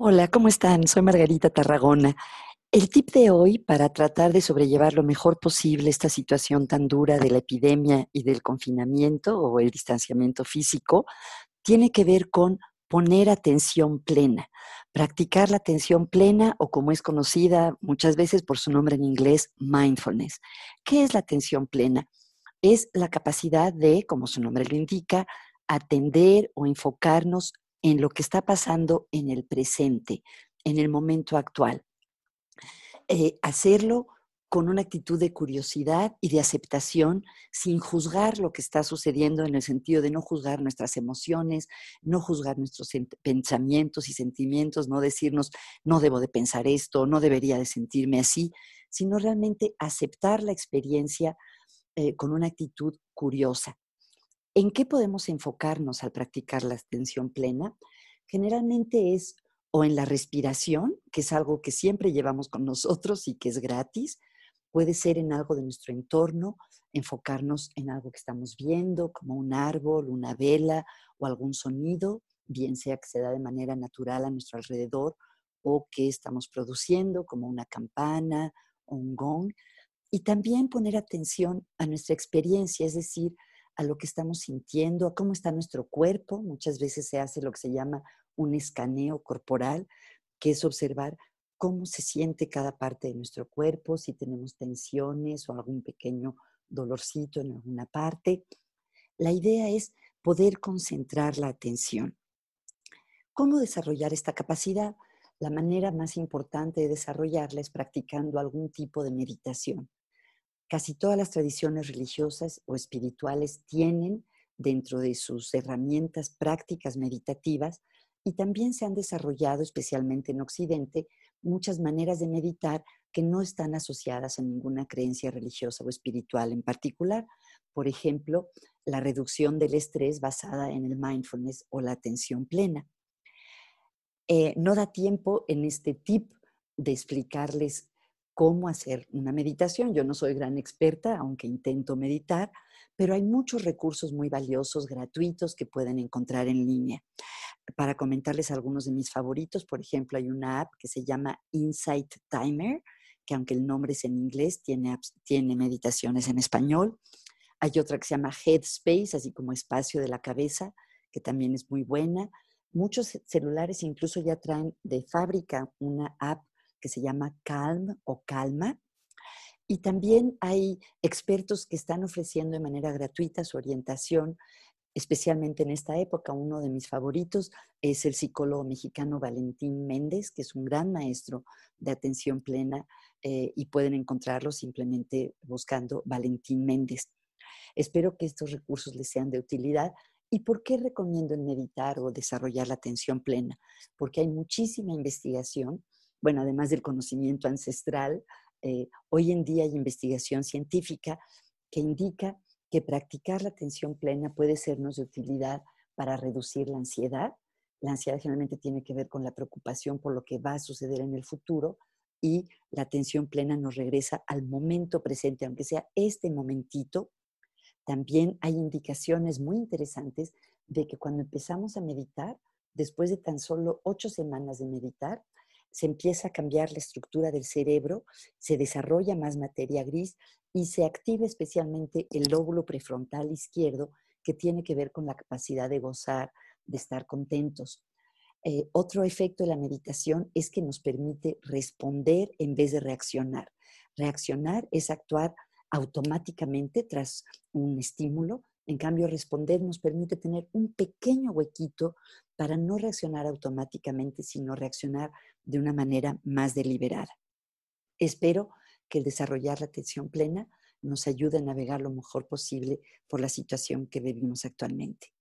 Hola, ¿cómo están? Soy Margarita Tarragona. El tip de hoy para tratar de sobrellevar lo mejor posible esta situación tan dura de la epidemia y del confinamiento o el distanciamiento físico tiene que ver con poner atención plena, practicar la atención plena o como es conocida muchas veces por su nombre en inglés, mindfulness. ¿Qué es la atención plena? Es la capacidad de, como su nombre lo indica, atender o enfocarnos en lo que está pasando en el presente, en el momento actual. Eh, hacerlo con una actitud de curiosidad y de aceptación, sin juzgar lo que está sucediendo en el sentido de no juzgar nuestras emociones, no juzgar nuestros pensamientos y sentimientos, no decirnos, no debo de pensar esto, no debería de sentirme así, sino realmente aceptar la experiencia eh, con una actitud curiosa. ¿En qué podemos enfocarnos al practicar la atención plena? Generalmente es o en la respiración, que es algo que siempre llevamos con nosotros y que es gratis, puede ser en algo de nuestro entorno, enfocarnos en algo que estamos viendo, como un árbol, una vela o algún sonido, bien sea que se da de manera natural a nuestro alrededor o que estamos produciendo, como una campana o un gong. Y también poner atención a nuestra experiencia, es decir, a lo que estamos sintiendo, a cómo está nuestro cuerpo. Muchas veces se hace lo que se llama un escaneo corporal, que es observar cómo se siente cada parte de nuestro cuerpo, si tenemos tensiones o algún pequeño dolorcito en alguna parte. La idea es poder concentrar la atención. ¿Cómo desarrollar esta capacidad? La manera más importante de desarrollarla es practicando algún tipo de meditación. Casi todas las tradiciones religiosas o espirituales tienen dentro de sus herramientas prácticas meditativas y también se han desarrollado, especialmente en Occidente, muchas maneras de meditar que no están asociadas a ninguna creencia religiosa o espiritual en particular. Por ejemplo, la reducción del estrés basada en el mindfulness o la atención plena. Eh, no da tiempo en este tip de explicarles cómo hacer una meditación. Yo no soy gran experta, aunque intento meditar, pero hay muchos recursos muy valiosos, gratuitos, que pueden encontrar en línea. Para comentarles algunos de mis favoritos, por ejemplo, hay una app que se llama Insight Timer, que aunque el nombre es en inglés, tiene, tiene meditaciones en español. Hay otra que se llama Headspace, así como espacio de la cabeza, que también es muy buena. Muchos celulares incluso ya traen de fábrica una app que se llama Calm o Calma. Y también hay expertos que están ofreciendo de manera gratuita su orientación, especialmente en esta época. Uno de mis favoritos es el psicólogo mexicano Valentín Méndez, que es un gran maestro de atención plena eh, y pueden encontrarlo simplemente buscando Valentín Méndez. Espero que estos recursos les sean de utilidad. ¿Y por qué recomiendo meditar o desarrollar la atención plena? Porque hay muchísima investigación bueno, además del conocimiento ancestral, eh, hoy en día hay investigación científica que indica que practicar la atención plena puede sernos de utilidad para reducir la ansiedad. La ansiedad generalmente tiene que ver con la preocupación por lo que va a suceder en el futuro y la atención plena nos regresa al momento presente, aunque sea este momentito. También hay indicaciones muy interesantes de que cuando empezamos a meditar, después de tan solo ocho semanas de meditar, se empieza a cambiar la estructura del cerebro, se desarrolla más materia gris y se activa especialmente el lóbulo prefrontal izquierdo que tiene que ver con la capacidad de gozar, de estar contentos. Eh, otro efecto de la meditación es que nos permite responder en vez de reaccionar. Reaccionar es actuar automáticamente tras un estímulo en cambio, responder nos permite tener un pequeño huequito para no reaccionar automáticamente, sino reaccionar de una manera más deliberada. Espero que el desarrollar la atención plena nos ayude a navegar lo mejor posible por la situación que vivimos actualmente.